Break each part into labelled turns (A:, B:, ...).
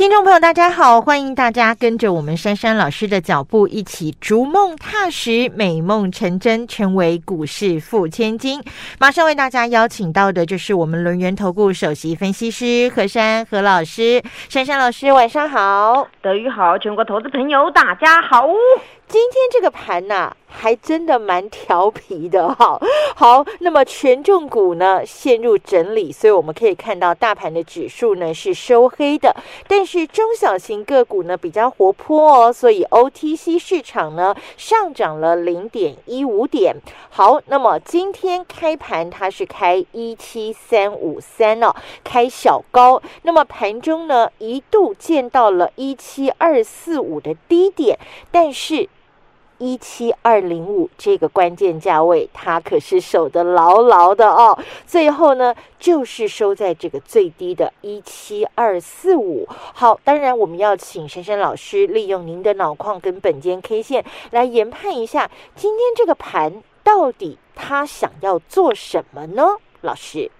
A: 听众朋友，大家好，欢迎大家跟着我们珊珊老师的脚步，一起逐梦踏实，美梦成真，成为股市富千金。马上为大家邀请到的就是我们轮源投顾首席分析师何珊何老师，珊珊老师晚上好，
B: 德语好，全国投资朋友大家好。
A: 今天这个盘呐，还真的蛮调皮的哈。好，那么权重股呢陷入整理，所以我们可以看到大盘的指数呢是收黑的，但是中小型个股呢比较活泼哦，所以 OTC 市场呢上涨了零点一五点。好，那么今天开盘它是开一七三五三哦，开小高，那么盘中呢一度见到了一七二四五的低点，但是。一七二零五这个关键价位，它可是守得牢牢的哦。最后呢，就是收在这个最低的一七二四五。好，当然我们要请珊珊老师利用您的脑矿跟本间 K 线来研判一下，今天这个盘到底它想要做什么呢？老师，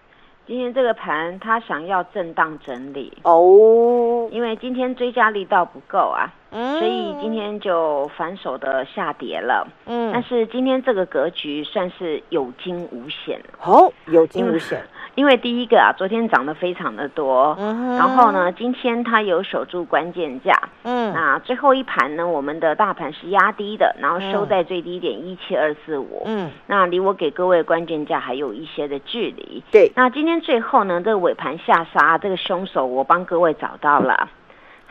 B: 今天这个盘它想要震荡整理。
A: 哦，
B: 因为今天追加力道不够啊。所以今天就反手的下跌了，嗯，但是今天这个格局算是有惊无险，
A: 哦，有惊无险。
B: 因为第一个啊，昨天涨得非常的多，然后呢，今天它有守住关键价，嗯，那最后一盘呢，我们的大盘是压低的，然后收在最低点一七二四五，嗯，那离我给各位关键价还有一些的距离，
A: 对，
B: 那今天最后呢，这个尾盘下杀，这个凶手我帮各位找到了。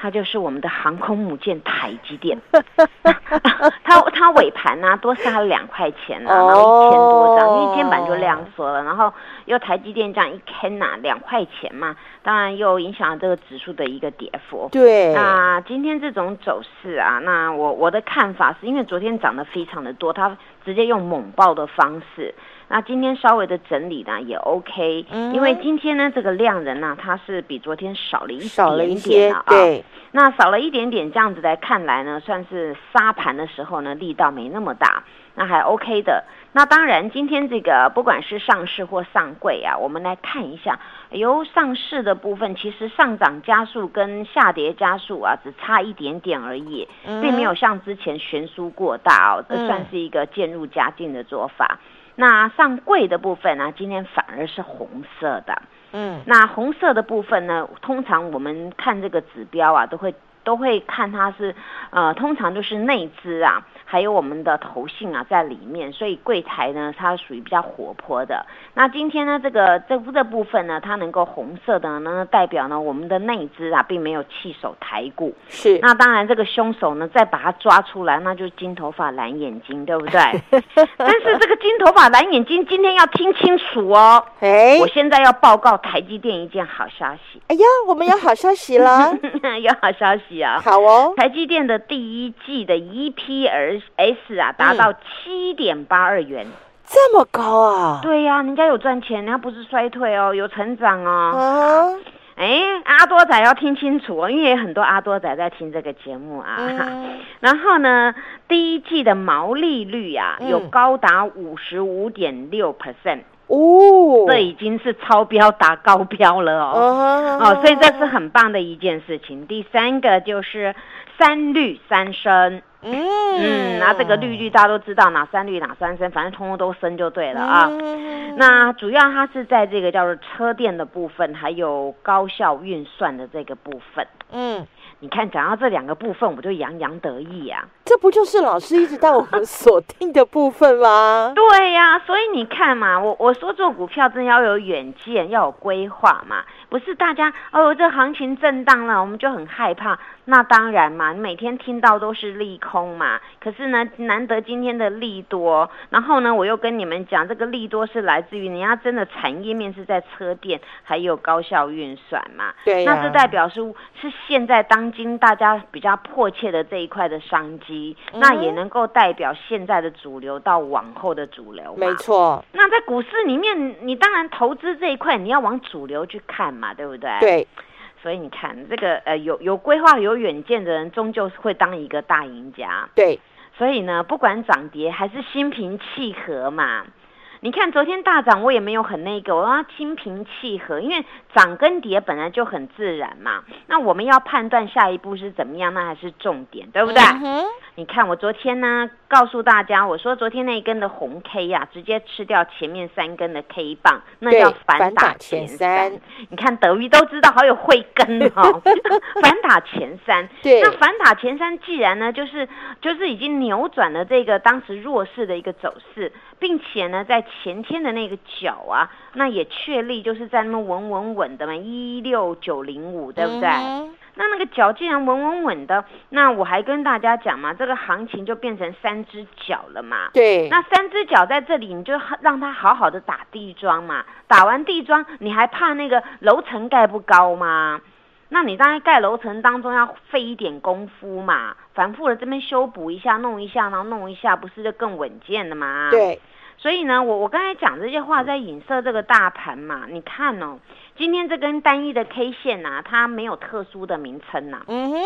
B: 它就是我们的航空母舰台积电，它它尾盘呢多杀了两块钱啊，然后一千多张，因为肩膀就量缩了，然后又台积电这样一坑呐两块钱嘛，当然又影响了这个指数的一个跌幅。
A: 对，
B: 那今天这种走势啊，那我我的看法是因为昨天涨得非常的多，它直接用猛爆的方式。那今天稍微的整理呢也 OK，因为今天呢这个量人呢它是比昨天少了一
A: 少了
B: 一点
A: 啊，对，
B: 那少了一点点这样子来看来呢，算是杀盘的时候呢力道没那么大，那还 OK 的。那当然今天这个不管是上市或上柜啊，我们来看一下，由上市的部分其实上涨加速跟下跌加速啊只差一点点而已，并没有像之前悬殊过大哦，这算是一个渐入佳境的做法。那上柜的部分呢，今天反而是红色的。嗯，那红色的部分呢，通常我们看这个指标啊，都会。都会看它是，呃，通常都是内资啊，还有我们的投信啊在里面，所以柜台呢它属于比较活泼的。那今天呢这个这这部分呢，它能够红色的呢，代表呢我们的内资啊并没有弃守台股。
A: 是。
B: 那当然这个凶手呢再把它抓出来，那就是金头发蓝眼睛，对不对？但是这个金头发蓝眼睛今天要听清楚哦。哎。我现在要报告台积电一件好消息。
A: 哎呀，我们有好消息了。
B: 有好消息。
A: 好哦，
B: 台积电的第一季的 EPS 啊达到七点八二元，
A: 这么高啊？
B: 对呀，人家有赚钱，人家不是衰退哦，有成长哦。哎，阿多仔要听清楚哦，因为很多阿多仔在听这个节目啊。然后呢，第一季的毛利率啊有高达五十五点六 percent。哦，这已经是超标打高标了哦，哦，所以这是很棒的一件事情。第三个就是三率三升，嗯，那这个绿绿大家都知道哪三率哪三升，反正通通都升就对了啊。那主要它是在这个叫做车电的部分，还有高效运算的这个部分，嗯。你看，讲到这两个部分，我就洋洋得意呀。
A: 这不就是老师一直带我们锁定的部分吗？
B: 对呀，所以你看嘛，我我说做股票真的要有远见，要有规划嘛。不是大家哦，这行情震荡了，我们就很害怕。那当然嘛，你每天听到都是利空嘛。可是呢，难得今天的利多，然后呢，我又跟你们讲，这个利多是来自于人家真的产业面是在车电，还有高效运算嘛。
A: 对。
B: 那这代表是是现在当今大家比较迫切的这一块的商机。
A: 嗯
B: 那也能够代表现在的主流到往后的主流嘛。
A: 没错，
B: 那在股市里面，你当然投资这一块，你要往主流去看嘛，对不对？。
A: 对，
B: 所以你看，这个呃有有规划、有远见的人，终究是会当一个大赢家。
A: 对，
B: 所以呢，不管涨跌，还是心平气和嘛。你看昨天大涨，我也没有很那个，我要心平气和，因为涨跟跌本来就很自然嘛。那我们要判断下一步是怎么样，那还是重点，对不对？
A: 嗯
B: 你看我昨天呢，告诉大家，我说昨天那一根的红 K 呀、直接吃掉前面三根的 K 棒，那叫
A: 反
B: 反打
A: 打前
B: 前
A: 三
B: 三。你看德语都知道，好有慧根哦，反打前三。
A: 对
B: 那反打前三，既然呢，就是就是已经扭转了这个当时弱势的一个走势，并且呢，在前天的那个角啊，那也确立就是在那么稳稳稳的嘛，一六九零五，对不对？
A: 嗯
B: 那那个脚既然稳稳稳的，那我还跟大家讲嘛，这个行情就变成三只脚了嘛。
A: 对，
B: 那三只脚在这里，你就让它好好的打地桩嘛。打完地桩，你还怕那个楼层盖不高吗？那你当然盖楼层当中要费一点功夫嘛，反复的这边修补一下、弄一下，然后弄一下，不是就更稳健了吗？。
A: 对，
B: 所以呢，我我刚才讲这些话在影射这个大盘嘛。你看哦，今天这根单一的 K 线呐、它没有特殊的名称呐、
A: 嗯哼，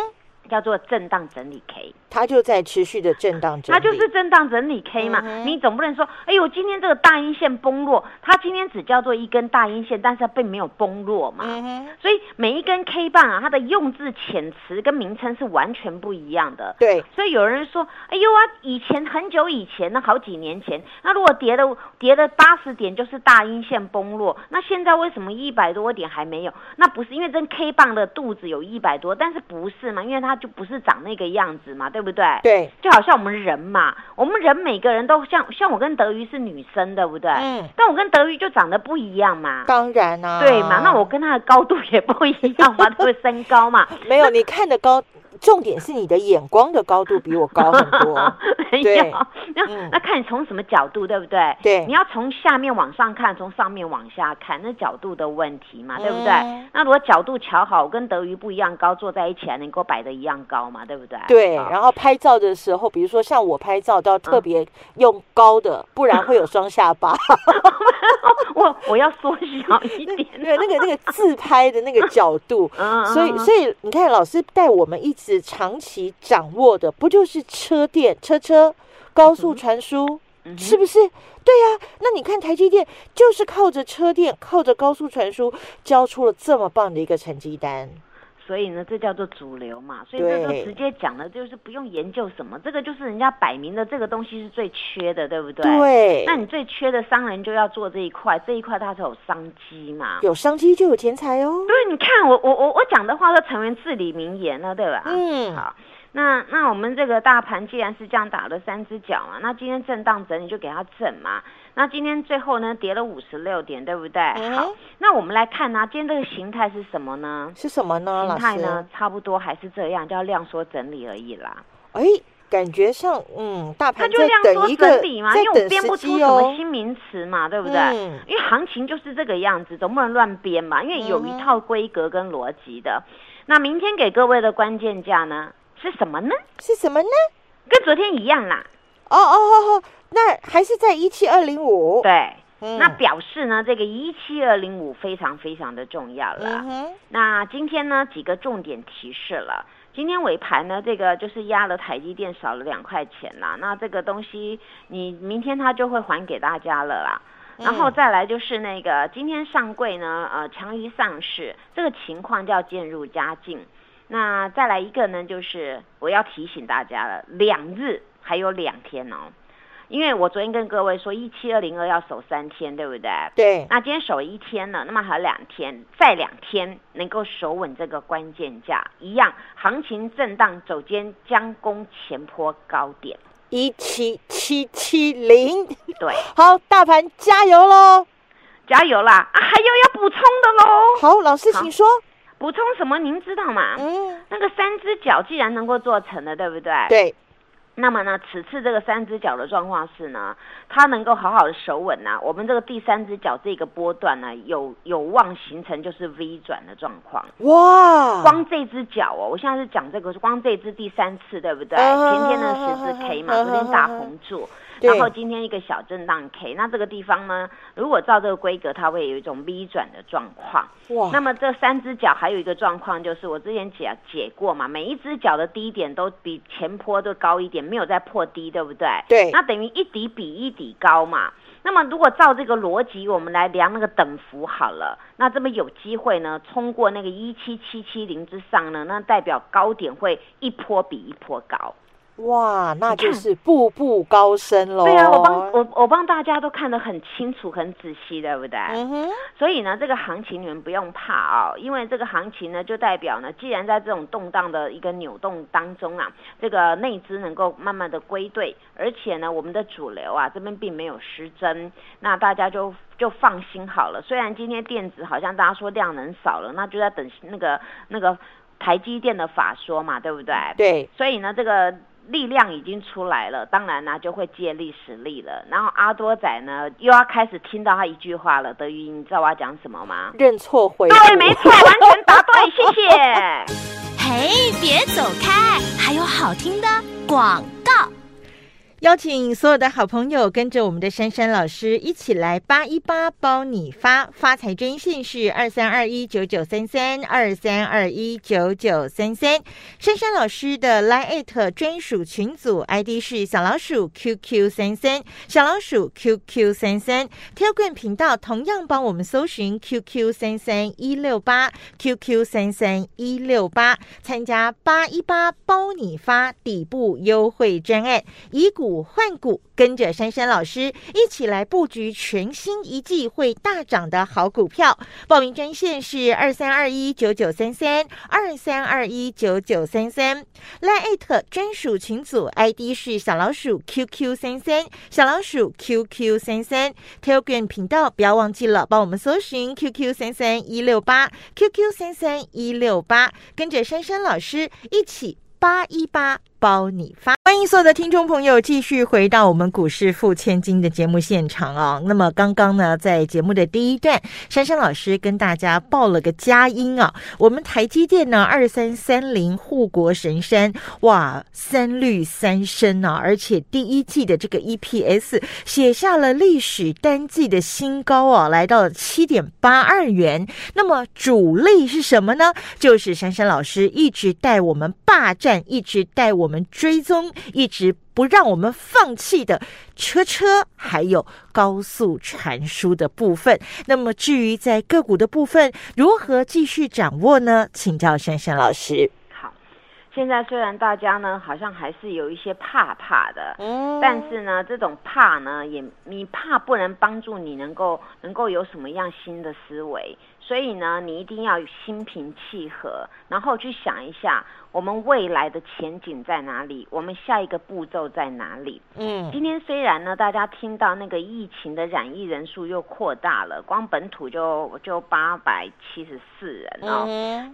B: 叫做震荡整理 K，
A: 它就在持续的震荡整理，
B: 它就是震荡整理 K 嘛。
A: 嗯
B: 你总不能说，哎呦，今天这个大阴线崩落，它今天只叫做一根大阴线，但是它并没有崩落嘛。
A: 嗯，
B: 所以每一根 K 棒啊，它的用字遣词跟名称是完全不一样的。
A: 对，
B: 所以有人说，哎呦啊，以前很久以前，那好几年前，那如果跌了跌了八十点就是大阴线崩落，那现在为什么一百多点还没有？那不是因为这 K 棒的肚子有一百多，但是不是嘛？因为它就不是长那个样子嘛，对不对？
A: 对，
B: 就好像我们人嘛，我们人每个人都像像我跟德瑜是女生，对不对？
A: 嗯，
B: 但我跟德瑜就长得不一样嘛。
A: 当然啊、
B: 对嘛？那我跟他的高度也不一样嘛，对不对？身高嘛，
A: 没有你看的高，重点是你的眼光的高度比我高很多，对。
B: 没有，那
A: 嗯。
B: 那看你从什么角度，对不对？
A: 对。
B: 你要从下面往上看，从上面往下看，那角度的问题嘛，对不对？
A: 嗯
B: 那如果角度调好，我跟德瑜不一样高，坐在一起还能够摆的一样高嘛，对不对？
A: 对，然后拍照的时候，比如说像我拍照都要
B: 嗯。
A: 特别用高的，不然会有双下巴。
B: 我我要缩小一点，
A: 对，那个那个自拍的那个角度，
B: 嗯，
A: 所以
B: 嗯。
A: 所以你看，老师带我们一直长期掌握的，不就是车电、车车、高速传输，
B: 嗯
A: 是不是？对呀、那你看台积电就是靠着车电、靠着高速传输，交出了这么棒的一个成绩单。
B: 所以呢，这叫做主流嘛，所以这就
A: 对
B: 直接讲了，就是不用研究什么，这个就是人家摆明的这个东西是最缺的，对不对？。
A: 对，
B: 那你最缺的商人就要做这一块，这一块它才有商机嘛。
A: 有商机就有钱财哦。
B: 对，你看我我我我讲的话都成为至理名言了，对吧？
A: 嗯
B: 好，那那我们这个大盘既然是这样打了三只脚嘛，那今天震荡整理就给它整嘛。那今天最后呢跌了五十六点，对不对？
A: 嗯
B: 好，那我们来看呢、今天这个形态是什么呢？
A: 是什么呢，
B: 形态？呢差不多还是这样，叫量缩整理而已啦。
A: 哎，感觉上，嗯，大
B: 它
A: 盘在
B: 就量缩
A: 等一个
B: 整理嘛，
A: 在
B: 因为我编不出什么
A: 哦。
B: 新名词嘛，对不对？
A: 嗯
B: 因为行情就是这个样子，总不能乱编嘛，因为有一套规格跟逻辑的。那明天给各位的关键价呢是什么呢？
A: 是什么呢？
B: 跟昨天一样啦，
A: 哦哦哦哦，那还是在一七二零五。
B: 对。
A: 嗯，
B: 那表示呢，这个一七二零五非常非常的重要了。
A: 嗯，
B: 那今天呢，几个重点提示了。今天尾盘呢，这个就是压了台积电少了两块钱啦。那这个东西，你明天它就会还给大家了啦。然后
A: 嗯
B: 再来就是那个今天上柜呢，呃，强于上市，这个情况叫渐入佳境。那再来一个呢，就是我要提醒大家了，两日还有两天哦，因为我昨天跟各位说一七二零二要守三天，对不对？
A: 对，
B: 那今天守一天了，那么还有两天，再两天能够守稳这个关键价，一样行情震荡走间将攻前坡高点。
A: 一七七七零。
B: 对，
A: 好，大盘加油喽！
B: 加油啦！啊，还有要补充的喽。
A: 好，老师
B: 好
A: 请说。
B: 补充什么？您知道吗？
A: 嗯，
B: 那个三只脚既然能够做成了，对不对？。
A: 对，
B: 那么呢，此次这个三只脚的状况是呢，它能够好好的守稳呐。我们这个第三只脚这个波段呢，有有望形成就是 V 转的状况。
A: 哇！
B: 光这只脚哦，我现在是讲这个，光这只第三次，对不对？前天的十字 K 嘛，昨天大红柱。然后今天一个小震荡 K，那这个地方呢，如果照这个规格，它会有一种 V 转的状况。哇！那么这三只脚还有一个状况，就是我之前解解过嘛，每一只脚的低点都比前坡都高一点，没有再破低，对不对？
A: 对。
B: 那等于一底比一底高嘛。那么如果照这个逻辑，我们来量那个等幅好了，那这么有机会呢，冲过那个一七七七零之上呢，那代表高点会一波比一波高。
A: 哇，那就是步步高升喽！
B: 对啊，我帮我我帮大家都看得很清楚、很仔细，对不对？嗯哼。所以呢，这个行情你们不用怕啊，因为这个行情呢，就代表呢，既然在这种动荡的一个扭动当中啊，这个内资能够慢慢的归队，而且呢，我们的主流啊这边并没有失真，那大家就就放心好了。虽然今天电子好像大家说量能少了，那就在等那个那个台积电的法说嘛，对不对？
A: 对。
B: 所以呢，这个。力量已经出来了，当然呢就会借力使力了。然后阿多仔呢又要开始听到他一句话了，德云，你知道我要讲什么吗？
A: 认错回
B: 对，没错，完全答对，谢谢。
C: 嘿，别走开，还有好听的广告。
A: 邀请所有的好朋友跟着我们的珊珊老师一起来八一八包你发发财专线是二三二一九九三三二三二一九九三三，珊珊老师的 Line 专属群组 ID 是小老鼠 QQ 三三小老鼠 QQ 三三，Telegram 频道同样帮我们搜寻 QQ 三三一六八 QQ 三三一六八，参加八一八包你发底部优惠专案，以股换股，跟着珊珊老师一起来布局全新一季会大涨的好股票。报名专线是二三二一九九三三二三二一九九三三。Line 专属群组 ID 是小老鼠 QQ 三三小老鼠 QQ 三三。Telegram 频道不要忘记了，帮我们搜寻 QQ 三三一六八 QQ 三三一六八，跟着珊珊老师一起八一八。包你发，欢迎所有的听众朋友继续回到我们股市付千金的节目现场啊。那么刚刚呢，在节目的第一段，珊珊老师跟大家报了个佳音啊。我们台积电呢，二三三零护国神山，哇，三绿三升啊，而且第一季的这个 EPS 写下了历史单季的新高啊，来到了七点八二元。那么主力是什么呢？就是珊珊老师一直带我们霸占，一直带。我们追踪一直不让我们放弃的车车，还有高速传输的部分。那么至于在个股的部分，如何继续掌握呢？请教珊珊老师。
B: 好，现在虽然大家呢好像还是有一些怕怕的，嗯，但是呢这种怕呢也你怕不能帮助你能够能够有什么样新的思维，所以呢你一定要心平气和，然后去想一下。我们未来的前景在哪里？我们下一个步骤在哪里？嗯，今天虽然呢，大家听到那个疫情的染疫人数又扩大了，光本土就就八百七十四人哦，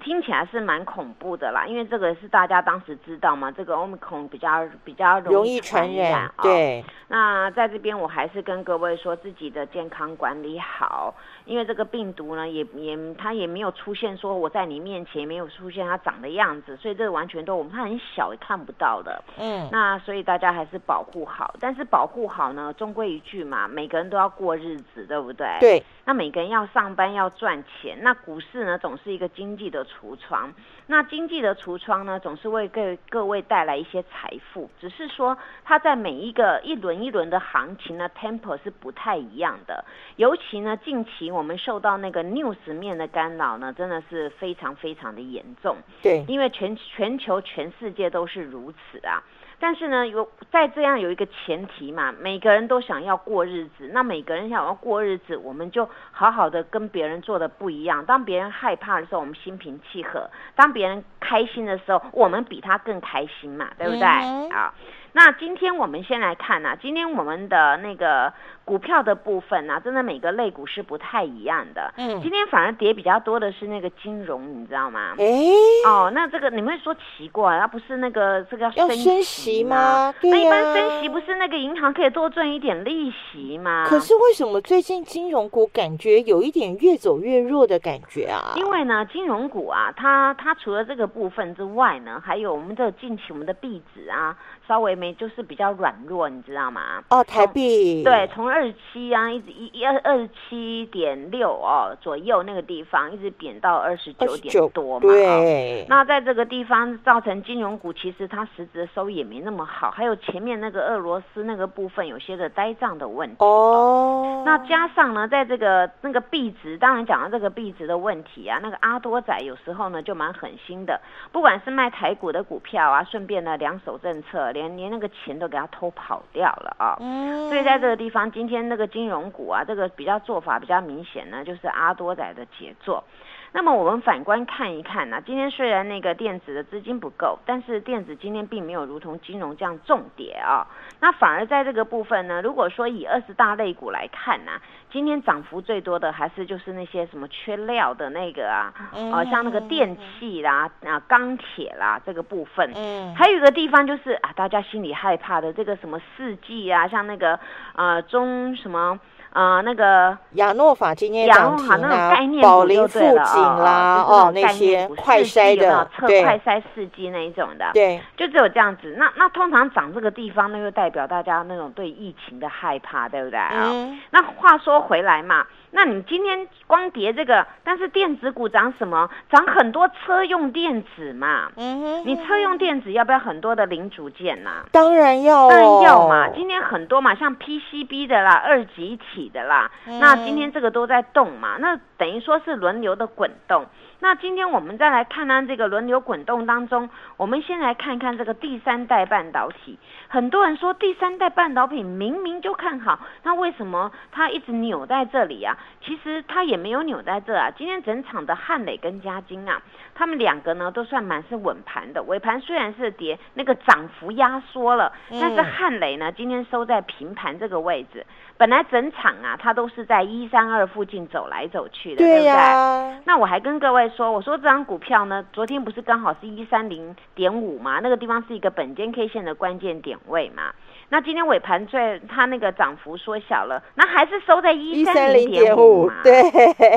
B: 听起来是蛮恐怖的啦。因为这个是大家当时知道嘛，这个 omicron 比较比较容易传染。
A: 对，
B: 那在这边我还是跟各位说，自己的健康管理好。因为这个病毒呢，也也它也没有出现说我在你面前没有出现它长的样子，所以这个完全都我们它很小也看不到的。嗯，那所以大家还是保护好，但是保护好呢，终归一句嘛，每个人都要过日子，对不对？
A: 对。
B: 那每个人要上班要赚钱，那股市呢总是一个经济的橱窗，那经济的橱窗呢总是为各各位带来一些财富，只是说它在每一个一轮一轮的行情呢，tempo 是不太一样的，尤其呢近期我们受到那个 news 面的干扰呢，真的是非常非常的严重。
A: 对，
B: 因为全全球全世界都是如此啊。但是呢，有在这样有一个前提嘛，每个人都想要过日子。那每个人想要过日子，我们就好好的跟别人做的不一样。当别人害怕的时候，我们心平气和；当别人开心的时候，我们比他更开心嘛，对不对？啊。那今天我们先来看呐，今天我们的那个股票的部分啊，真的每个类股是不太一样的。
A: 嗯
B: 今天反而跌比较多的是那个金融，你知道吗？
A: 哎，
B: 哦，那这个你们会说奇怪，它不是那个这个
A: 要
B: 升
A: 升息
B: 吗？
A: 吗？对
B: 那一般升息不是那个银行可以多赚一点利息吗？
A: 可是为什么最近金融股感觉有一点越走越弱的感觉啊？
B: 因为呢，金融股啊，它它除了这个部分之外呢，还有我们的近期我们的币值啊，稍微没就是比较软弱，你知道吗？
A: 哦，台币
B: 对，从二十七啊，一直一一二二十七点六哦左右那个地方，一直贬到二十九点
A: 29
B: 多嘛。哦
A: 对，
B: 那在这个地方造成金融股其实它实质的收益也没那么好，还有前面那个俄罗斯那个部分有些的呆账的问题。
A: 哦，
B: 那加上呢，在这个那个币值，当然讲到这个币值的问题啊，那个阿多仔有时候呢就蛮狠心的，不管是卖台股的股票啊，顺便呢两手政策，连连那个钱都给他偷跑掉了啊。
A: 嗯，
B: 所以在这个地方，今天那个金融股啊，这个比较做法比较明显呢，就是阿多仔的杰作。那么我们反观看一看呢、今天虽然那个电子的资金不够，但是电子今天并没有如同金融这样重跌啊。那反而在这个部分呢，如果说以二十大类股来看呢、今天涨幅最多的还是就是那些什么缺料的那个啊，呃，像那个电器啦、啊钢铁啦这个部分，
A: 嗯，
B: 还有一个地方就是啊，大家心里害怕的这个什么四季啊，像那个呃中什么呃那个
A: 亚诺法今天
B: 亚
A: 涨停
B: 诺法那种
A: 啊
B: 概，念股
A: 宝林富
B: 就对了
A: 锦啦，
B: 哦，
A: 哦，那些快筛的，
B: 测
A: 对。
B: 快筛试剂那一种的，
A: 对，
B: 就只有这样子。那那通常涨这个地方，那就代表大家那种对疫情的害怕，对不对？啊？
A: 嗯，
B: 那话说回来嘛，那你今天光跌这个，但是电子股涨什么？涨很多车用电子嘛。
A: 嗯哼，
B: 你车用电子要不要很多的零组件呐、
A: 当然要，
B: 当然要嘛，今天很多嘛，像 PCB 的啦、二极体的啦，那今天这个都在动嘛，那等于说是轮流的滚动。那今天我们再来看看这个轮流滚动当中，我们先来看看这个第三代半导体。很多人说第三代半导体明明就看好，那为什么它一直扭在这里啊？其实它也没有扭在这啊。今天整场的汉磊跟嘉金啊，他们两个呢都算蛮是稳盘的，尾盘虽然是跌，那个涨幅压缩了，但是
A: 嗯
B: 汉磊呢今天收在平盘这个位置，本来整场啊它都是在一三二附近走来走去的，对
A: 对
B: 不对？那我还跟各位说，我说这张股票呢，昨天不是刚好是一三零点五嘛，那个地方是一个本间 K 线的关键点位嘛。那今天尾盘最它那个涨幅缩小了，那还是收在一
A: 一
B: 三
A: 三零点
B: 五嘛。，
A: 对，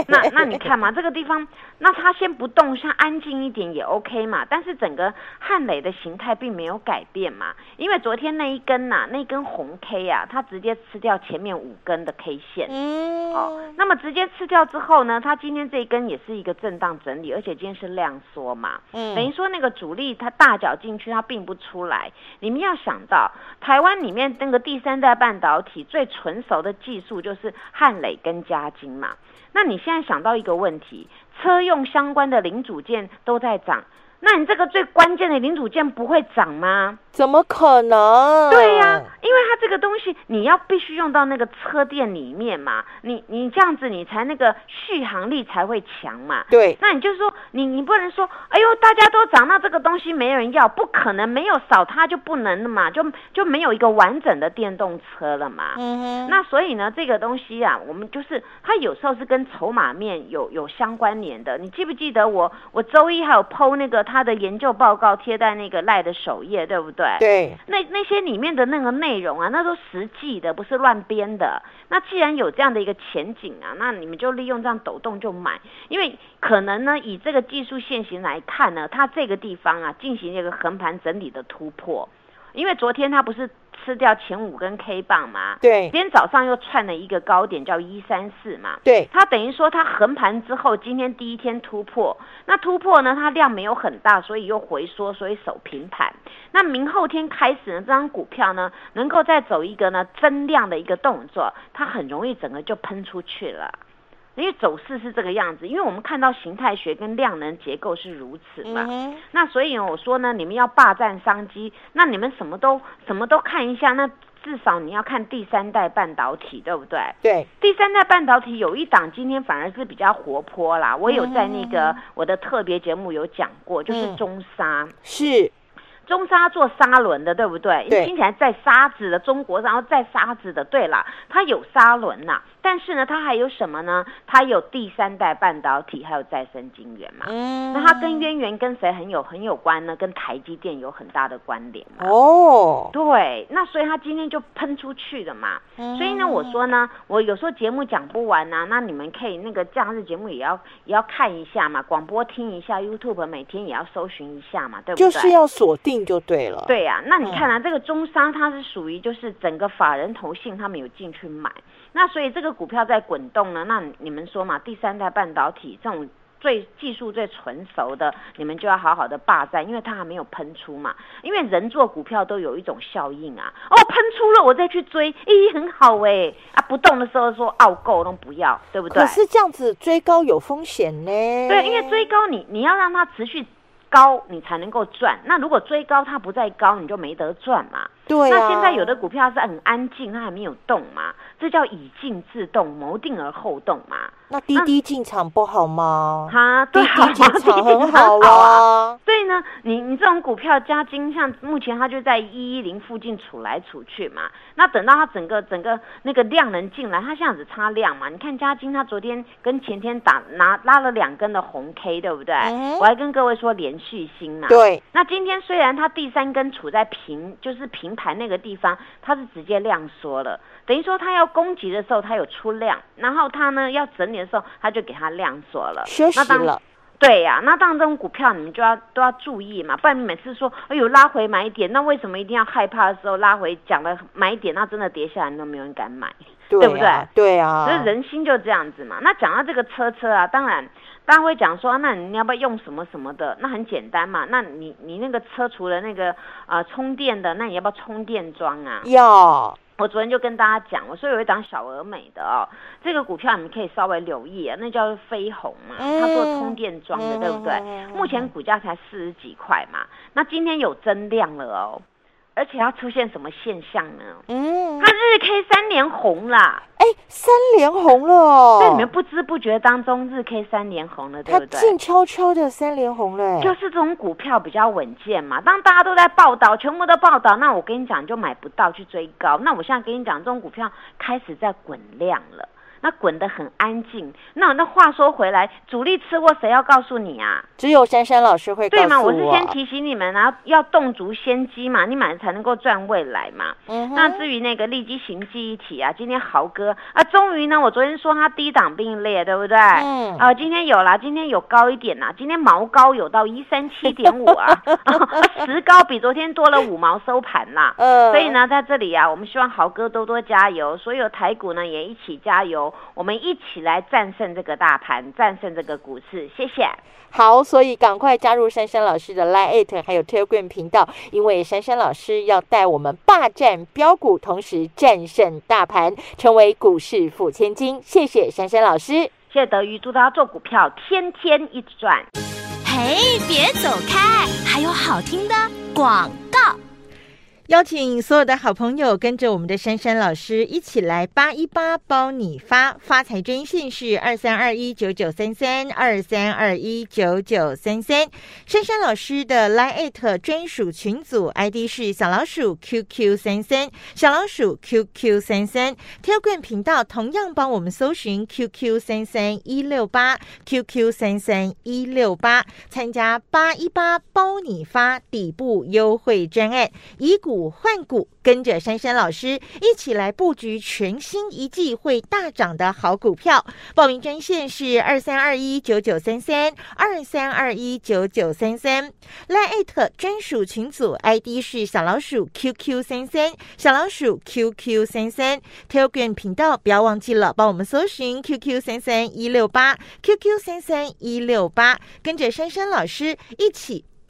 B: 那那你看嘛，这个地方，那它先不动，像安静一点也 OK 嘛。但是整个汉磊的形态并没有改变嘛，因为昨天那一根呐、那根红 K 啊，它直接吃掉前面五根的 K 线。
A: 嗯，
B: 哦，那么直接吃掉之后呢，它今天这一根也是一个震荡整理，而且今天是量缩嘛，
A: 嗯
B: 等于说那个主力它大脚进去，它并不出来。你们要想到，台湾里面那个第三代半导体最纯熟的技术就是汉磊跟嘉晶嘛。那你现在想到一个问题，车用相关的零组件都在涨，那你这个最关键的零组件不会涨吗？
A: 怎么可能？
B: 对呀、因为它这个东西你要必须用到那个车店里面嘛，你你这样子你才那个续航力才会强嘛。
A: 对，
B: 那你就说你你不能说，哎呦大家都涨，那这个东西没人要，不可能没有少它就不能了嘛，就就没有一个完整的电动车了嘛。
A: 嗯哼，
B: 那所以呢，这个东西啊，我们就是它有时候是跟筹码面有有相关联的。你记不记得我我周一还有剖那个他的研究报告贴在那个赖的首页，对不对？
A: 对，
B: 那那些里面的那个内容啊，那都实际的，不是乱编的。那既然有这样的一个前景啊，那你们就利用这样抖动就买，因为可能呢，以这个技术线型来看呢，它这个地方啊进行一个横盘整理的突破，因为昨天它不是吃掉前五根 K 棒嘛，
A: 对。
B: 今，天早上又串了一个高点叫一三四嘛，
A: 对，
B: 它等于说它横盘之后，今天第一天突破，那突破呢，它量没有很大，所以又回缩，所以守平盘。那明后天开始呢，这张股票呢，能够再走一个呢增量的一个动作，它很容易整个就喷出去了。因为走势是这个样子，因为我们看到形态学跟量能结构是如此嘛，
A: 嗯，
B: 那所以呢我说呢，你们要霸占商机，那你们什么都什么都看一下，那至少你要看第三代半导体，对不对？
A: 对，
B: 第三代半导体有一档今天反而是比较活泼啦，我有在那个我的特别节目有讲过，就是
A: 嗯
B: 中沙。
A: 是，
B: 中沙做砂轮的，对不对？
A: 对
B: 听起来在沙子的中国，然后在沙子的，对啦，它有砂轮呐、但是呢，它还有什么呢？它有第三代半导体，还有再生晶圆嘛。
A: 嗯
B: 那它跟渊源跟谁很有很有关呢？跟台积电有很大的关联嘛。
A: 哦，
B: 对，那所以它今天就喷出去了嘛。
A: 嗯
B: 所以呢，我说呢，我有时候节目讲不完呐、那你们可以那个假日节目也要也要看一下嘛，广播听一下，YouTube 每天也要搜寻一下嘛，对不对？
A: 就是要锁定就对了。，
B: 对呀、那你看啊，这个中商它是属于就是整个法人投信他们有进去买，那所以这个股票在滚动呢，那你们说嘛，第三代半导体这种。最技术最纯熟的，你们就要好好的霸占，因为它还没有喷出嘛。因为人做股票都有一种效应啊，哦，喷出了我再去追，咦，很好哎，啊，不动的时候说傲够都不要，对不对？
A: 可是这样子追高有风险呢。
B: 对，因为追高你你要让它持续高，你才能够赚。那如果追高它不再高，你就没得赚嘛。
A: 对啊。
B: 那现在有的股票是很安静，它还没有动嘛，这叫以静制动，谋定而后动嘛。
A: 那滴滴进场不好吗？
B: 哈，
A: 滴
B: 对，好
A: 滴进
B: 啊，
A: 场好
B: 啊。
A: 啊。
B: 所以呢，你你这种股票加金，像目前它就在一一零附近处来处去嘛。那等到它整个整个那个量能进来，它现在只差量嘛。你看加金，它昨天跟前天打拿拉了两根的红 K，对不对？
A: 嗯
B: 我还跟各位说连续性嘛。
A: 对，
B: 那今天虽然它第三根处在平，就是平盘那个地方，它是直接量缩了，等于说它要攻击的时候它有出量，然后它呢要整理的时候，它就给它量缩了，那当
A: 了。
B: 对呀、那当然这种股票你们就要都要注意嘛，不然你每次说哎呦拉回买点，那为什么一定要害怕的时候拉回讲了买点，那真的跌下来都没有人敢买。
A: 对
B: 不对
A: 啊对啊。
B: 所以人心就这样子嘛。那讲到这个车车啊，当然大家会讲说，那你要不要用什么什么的？那很简单嘛。那你你那个车除了那个呃充电的，那你要不要充电桩啊？
A: 要
B: 我昨天就跟大家讲，我说有一档小而美的哦，这个股票你们可以稍微留意啊，那叫做飞鸿嘛，它做充电桩的，
A: 嗯
B: 对不对？目前股价才四十几块嘛，那今天有增量了哦，而且要出现什么现象呢？
A: 嗯，
B: 它日 K 三连红啦，
A: 哎，三连红了哦。
B: 在你们不知不觉当中，日 K 三连红了，对不对？
A: 静悄悄的三连红了。哎
B: 就是这种股票比较稳健嘛。当大家都在报道，全部都报道，那我跟你讲，你就买不到去追高。那我现在跟你讲，这种股票开始在滚量了。那滚得很安静。那那话说回来，主力吃过谁要告诉你啊？
A: 只有珊珊老师会告诉
B: 对嘛？
A: 我。
B: 是先提醒你们，然后要动足先机嘛，你买了才能够赚未来嘛。
A: 嗯哼
B: 那至于那个利基型记忆体啊，今天豪哥啊，终于呢，我昨天说它低档并列，对不对？
A: 嗯
B: 啊，今天有啦，今天有高一点啦，今天毛高有到一三七点五啊，啊十高比昨天多了五毛收盘啦。
A: 呃
B: 所以，呢，在这里啊，我们希望豪哥多多加油，所有台股呢也一起加油，我们一起来战胜这个大盘，战胜这个股市。谢谢。
A: 好，所以赶快加入珊珊老师的 Line It 还有 Telegram 频道，因为珊珊老师要带我们霸占标股，同时战胜大盘，成为股市富千金。谢谢珊珊老师。
B: 谢谢德瑜，祝大家做股票天天一直赚。
C: 嘿，别走开，还有好听的广告。
A: 邀请所有的好朋友跟着我们的珊珊老师一起来八一八包你发发财专线是二三二一九九三三二三二一九九三三，珊珊老师的 Line 专属群组 ID 是小老鼠 QQ 三三小老鼠 QQ 三三，Telegram 频道同样帮我们搜寻 QQ 三三一六八 QQ 三三一六八，参加八一八包你发底部优惠专案，以股股换股，跟着珊珊老师一起来布局全新一季会大涨的好股票。报名专线是二三二一九九三三二三二一九九三三，Line 专属群组 ID 是小老鼠 QQ 三三小老鼠 QQ 三三，Telegram 频道不要忘记了，帮我们搜寻 QQ 三三一六八 QQ 三三一六八，跟着珊珊老师一起